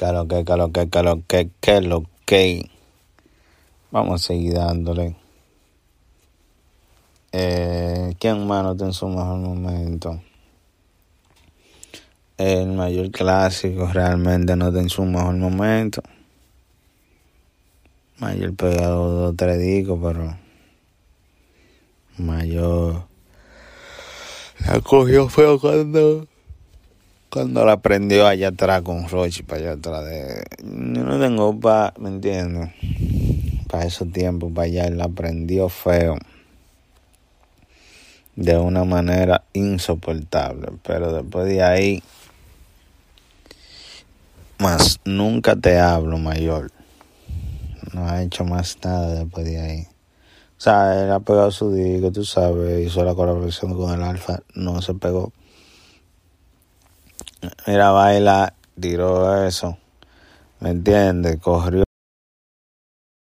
Claro que, claro que, claro que, que lo que. Vamos a seguir dándole. Eh, ¿Quién más no está en su mejor momento? El mayor clásico realmente no está en su mejor momento. Mayor pegado dos tres discos, pero mayor la cogió feo cuando cuando la prendió allá atrás con Rochi para allá atrás de yo no tengo pa me entiendes para esos tiempos para allá la prendió feo de una manera insoportable pero después de ahí más nunca te hablo mayor. No ha hecho más nada después de ahí. O sea, él ha pegado su disco, tú sabes, hizo la colaboración con el Alfa, no se pegó. Mira, baila, tiró eso. ¿Me entiendes? Corrió.